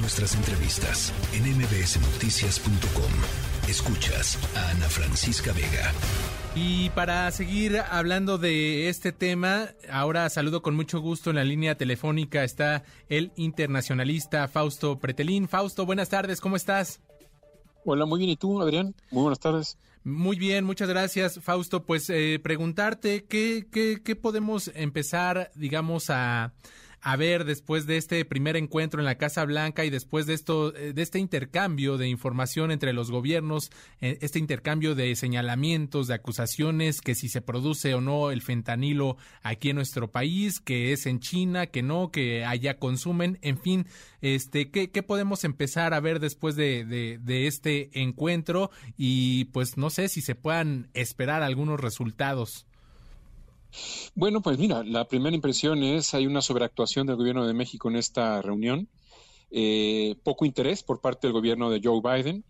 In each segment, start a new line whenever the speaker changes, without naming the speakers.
nuestras entrevistas en mbsnoticias.com. Escuchas a Ana Francisca Vega.
Y para seguir hablando de este tema, ahora saludo con mucho gusto en la línea telefónica está el internacionalista Fausto Pretelín. Fausto, buenas tardes, ¿cómo estás?
Hola, muy bien. ¿Y tú, Adrián? Muy buenas tardes.
Muy bien, muchas gracias, Fausto. Pues eh, preguntarte qué, qué, qué podemos empezar, digamos, a, a ver después de este primer encuentro en la Casa Blanca y después de esto eh, de este intercambio de información entre los gobiernos, eh, este intercambio de señalamientos, de acusaciones que si se produce o no el fentanilo aquí en nuestro país, que es en China, que no, que allá consumen, en fin, este qué, qué podemos empezar a ver después de, de, de este encuentro y pues no sé si se puedan esperar algunos resultados.
Bueno, pues mira, la primera impresión es hay una sobreactuación del gobierno de México en esta reunión, eh, poco interés por parte del gobierno de Joe Biden.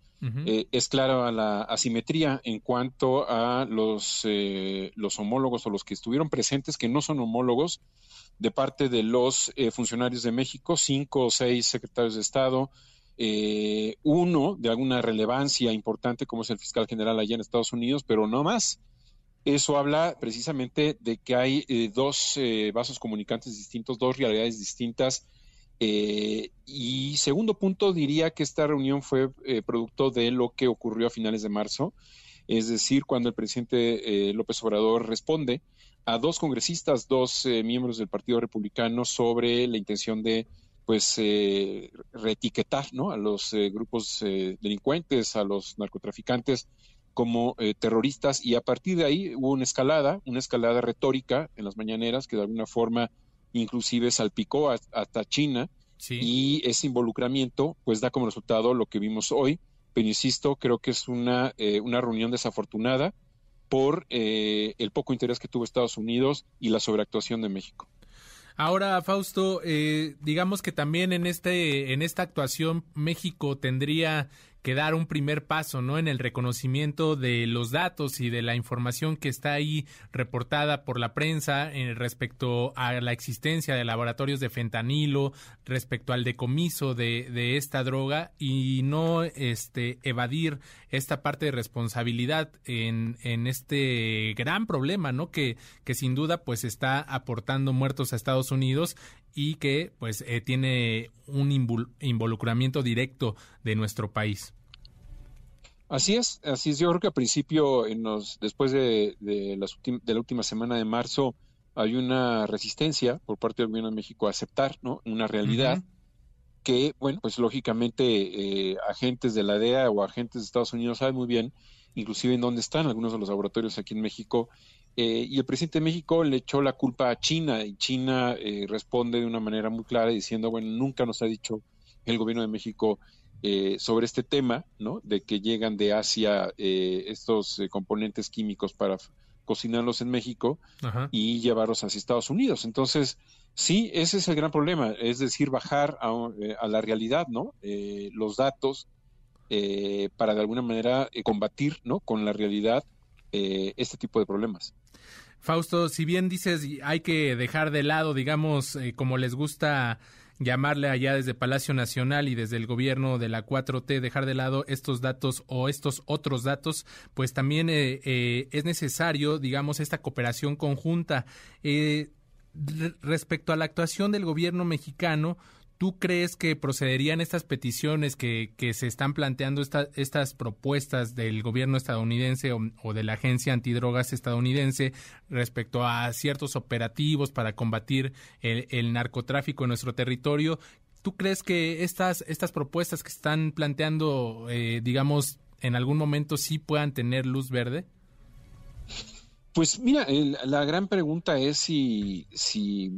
eh, es clara la asimetría en cuanto a los, eh, los homólogos o los que estuvieron presentes, que no son homólogos, de parte de los eh, funcionarios de México, cinco o seis secretarios de Estado, eh, uno de alguna relevancia importante como es el fiscal general allá en Estados Unidos, pero no más. Eso habla precisamente de que hay eh, dos eh, vasos comunicantes distintos, dos realidades distintas. Eh, y segundo punto, diría que esta reunión fue producto de lo que ocurrió a finales de marzo, es decir, cuando el presidente López Obrador responde a dos congresistas, dos miembros del Partido Republicano sobre la intención de pues reetiquetar ¿no? a los grupos delincuentes, a los narcotraficantes como eh, terroristas y a partir de ahí hubo una escalada, una escalada retórica en las mañaneras que de alguna forma inclusive salpicó a- hasta China
Sí.
y ese involucramiento pues da como resultado lo que vimos hoy, pero insisto, creo que es una, eh, una reunión desafortunada por eh, el poco interés que tuvo Estados Unidos y la sobreactuación de México.
Ahora, Fausto, eh, digamos que también en este, en esta actuación México tendría que dar un primer paso, ¿no? En el reconocimiento de los datos y de la información que está ahí reportada por la prensa en respecto a la existencia de laboratorios de fentanilo, respecto al decomiso de, de esta droga y no este evadir esta parte de responsabilidad en, este gran problema, ¿no? Que, que sin duda pues está aportando muertos a Estados Unidos y que pues eh, tiene un invol- involucramiento directo de nuestro país.
Así es, así es. Yo creo que al principio, en los, después de, de, las ultim- de la última semana de marzo, hay una resistencia por parte del gobierno de México a aceptar ¿no? una realidad que, bueno, pues lógicamente eh, agentes de la DEA o agentes de Estados Unidos saben muy bien, inclusive en dónde están algunos de los laboratorios aquí en México. eh, y el presidente de México le echó la culpa a China y China eh, responde de una manera muy clara diciendo, bueno, nunca nos ha dicho el gobierno de México eh, sobre este tema, ¿no? De que llegan de Asia eh, estos eh, componentes químicos para cocinarlos en México
Ajá.
y llevarlos hacia Estados Unidos. Entonces, sí, ese es el gran problema, es decir, bajar a, eh, a la realidad, ¿no? Eh, los datos eh, para de alguna manera combatir, ¿no? Con la realidad eh, este tipo de problemas.
Fausto, si bien dices hay que dejar de lado, digamos, como les gusta llamarle allá desde Palacio Nacional y desde el gobierno de la 4T, dejar de lado estos datos o estos otros datos, pues también eh, eh, es necesario, digamos, esta cooperación conjunta. Eh, re- respecto a la actuación del gobierno mexicano, ¿Tú crees que procederían estas peticiones que, que se están planteando, esta- estas propuestas del gobierno estadounidense o, de la agencia antidrogas estadounidense respecto a ciertos operativos para combatir el, narcotráfico en nuestro territorio? ¿Tú crees que estas, estas propuestas que están planteando, eh, digamos, en algún momento sí puedan tener luz verde?
Pues mira, la gran pregunta es si, si,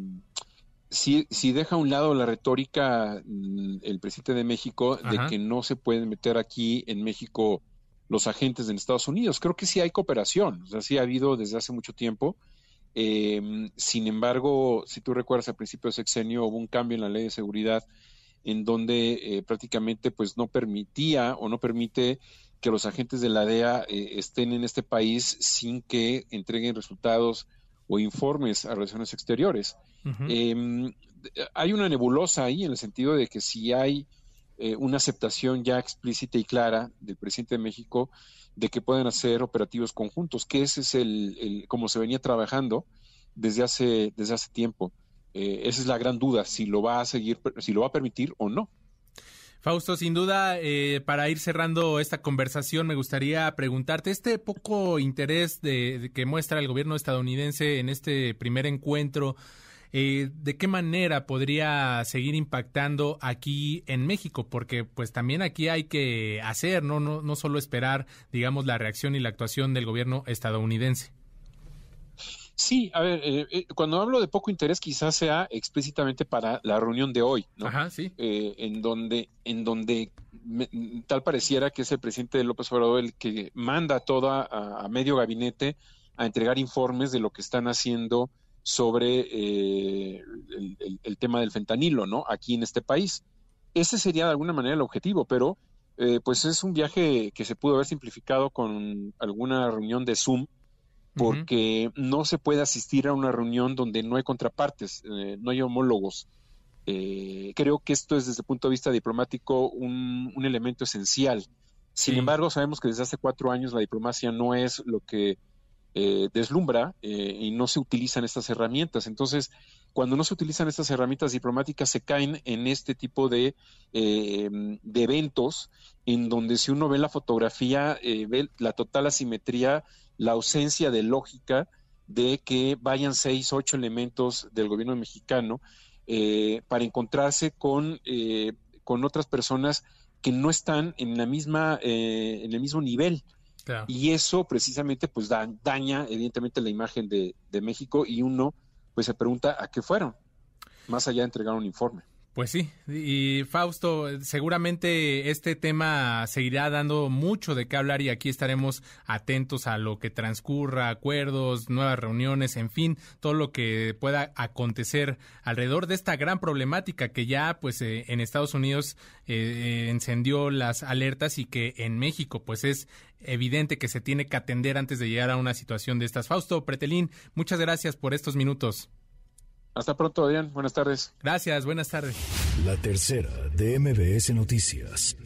si, si deja a un lado la retórica mm, el presidente de México de
Ajá.
que no se pueden meter aquí en México los agentes de Estados Unidos. Creo que sí hay cooperación, o sea, sí ha habido desde hace mucho tiempo. Eh, sin embargo, si tú recuerdas al principio de sexenio hubo un cambio en la ley de seguridad en donde eh, prácticamente pues no permitía o no permite que los agentes de la DEA eh, estén en este país sin que entreguen resultados o informes a relaciones exteriores. Eh, hay una nebulosa ahí en el sentido de que si hay eh, una aceptación ya explícita y clara del presidente de México de que pueden hacer operativos conjuntos, que ese es el, como se venía trabajando desde hace, desde hace tiempo. Eh, esa es la gran duda, si lo va a seguir, si lo va a permitir o no.
Fausto, sin duda, eh, para ir cerrando esta conversación, me gustaría preguntarte, este poco interés de, que muestra el gobierno estadounidense en este primer encuentro, eh, ¿de qué manera podría seguir impactando aquí en México? Porque pues también aquí hay que hacer, ¿no? No, no solo esperar, digamos, la reacción y la actuación del gobierno estadounidense.
Sí, a ver, eh, eh, cuando hablo de poco interés quizás sea explícitamente para la reunión de hoy, ¿no?
Ajá, sí.
Eh, en donde, en donde tal pareciera que es el presidente López Obrador el que manda toda a, medio gabinete a entregar informes de lo que están haciendo sobre el, tema del fentanilo, ¿no? Aquí en este país. Ese sería de alguna manera el objetivo, pero pues es un viaje que se pudo haber simplificado con alguna reunión de Zoom porque no se puede asistir a una reunión donde no hay contrapartes, eh, no hay homólogos. Eh, creo que esto es desde el punto de vista diplomático un, elemento esencial. Sin embargo, sabemos que desde hace cuatro años la diplomacia no es lo que eh, deslumbra y no se utilizan estas herramientas. Entonces, cuando no se utilizan estas herramientas diplomáticas, se caen en este tipo de, de eventos en donde si uno ve la fotografía, ve la total asimetría la ausencia de lógica de que vayan seis, ocho elementos del gobierno mexicano eh, para encontrarse con, eh, con otras personas que no están en la misma, eh, en el mismo nivel. Y eso precisamente pues daña evidentemente la imagen de, de México y uno pues se pregunta a qué fueron, más allá de entregar un informe.
Pues sí, y Fausto, seguramente este tema seguirá dando mucho de qué hablar y aquí estaremos atentos a lo que transcurra, acuerdos, nuevas reuniones, en fin, todo lo que pueda acontecer alrededor de esta gran problemática que ya pues eh, en Estados Unidos eh, eh, encendió las alertas y que en México pues es evidente que se tiene que atender antes de llegar a una situación de estas. Fausto Pretelín, muchas gracias por estos minutos.
Hasta pronto, Adrián. Buenas tardes.
Gracias, buenas tardes.
La tercera de MBS Noticias.